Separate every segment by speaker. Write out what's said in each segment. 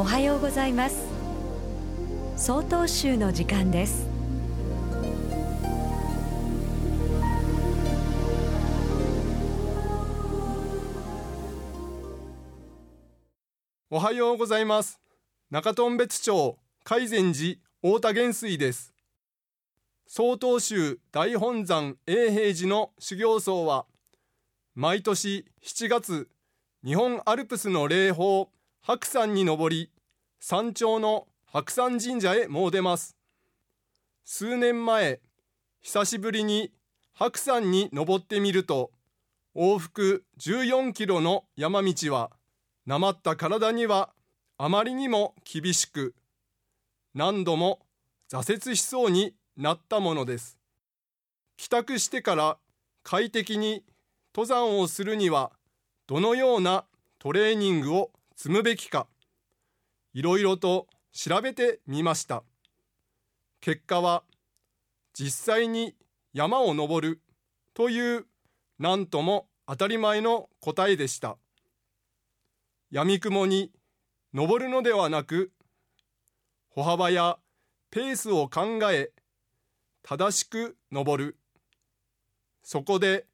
Speaker 1: おはようございます。総統集の時間です。
Speaker 2: おはようございます。中頓別町海前寺太田元帥です。曹洞宗大本山永平寺の修行僧は毎年7月日本アルプスの霊峰白山に登り山頂の白山神社へ詣でます。数年前久しぶりに白山に登ってみると往復14キロの山道はなまった体にはあまりにも厳しく何度も挫折しそうになったものです。帰宅してから快適に登山をするにはどのようなトレーニングを積むべきかいろいろと調べてみました。結果は実際に山を登るという何とも当たり前の答えでした。闇雲に登るのではなく歩幅やペースを考え正しく登る。そこで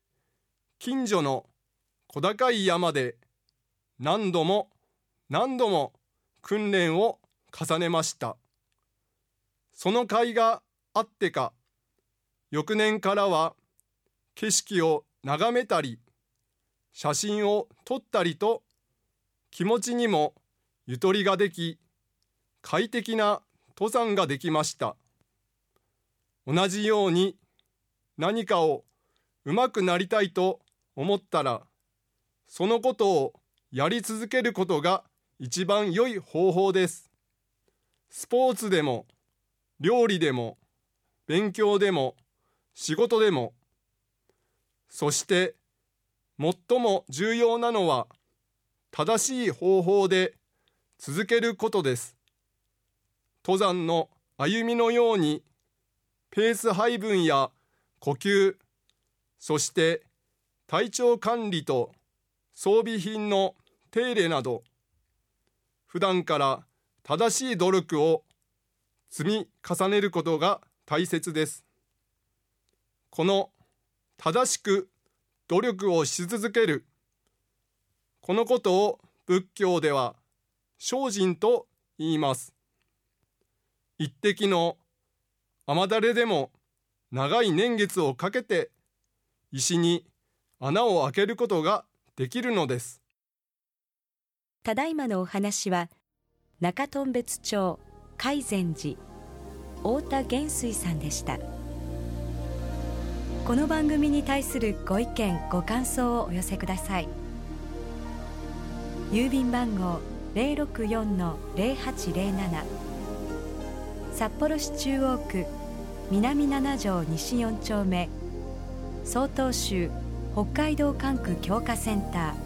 Speaker 2: 近所の小高い山で何度も何度も訓練を重ねました。その甲斐があってか翌年からは景色を眺めたり写真を撮ったりと気持ちにもゆとりができ快適な登山ができました。同じように何かをうまくなりたいと思ったらそのことをやり続けることが一番良い方法ですスポーツでも料理でも勉強でも仕事でもそして最も重要なのは正しい方法で続けることです。登山の歩みのようにペース配分や呼吸、そして体調管理と装備品の手入れなど普段から正しい努力を積み重ねることが大切です。この正しく努力をし続けるこのことを仏教では精進と言います。一滴の雨だれでも長い年月をかけて石に穴を開けることができるのです。
Speaker 1: ただいまのお話は中頓別町海前寺太田元帥さんでした。この番組に対するご意見ご感想をお寄せください。郵便番号064-0807札幌市中央区南七条西4丁目曹洞州北海道管区強化センター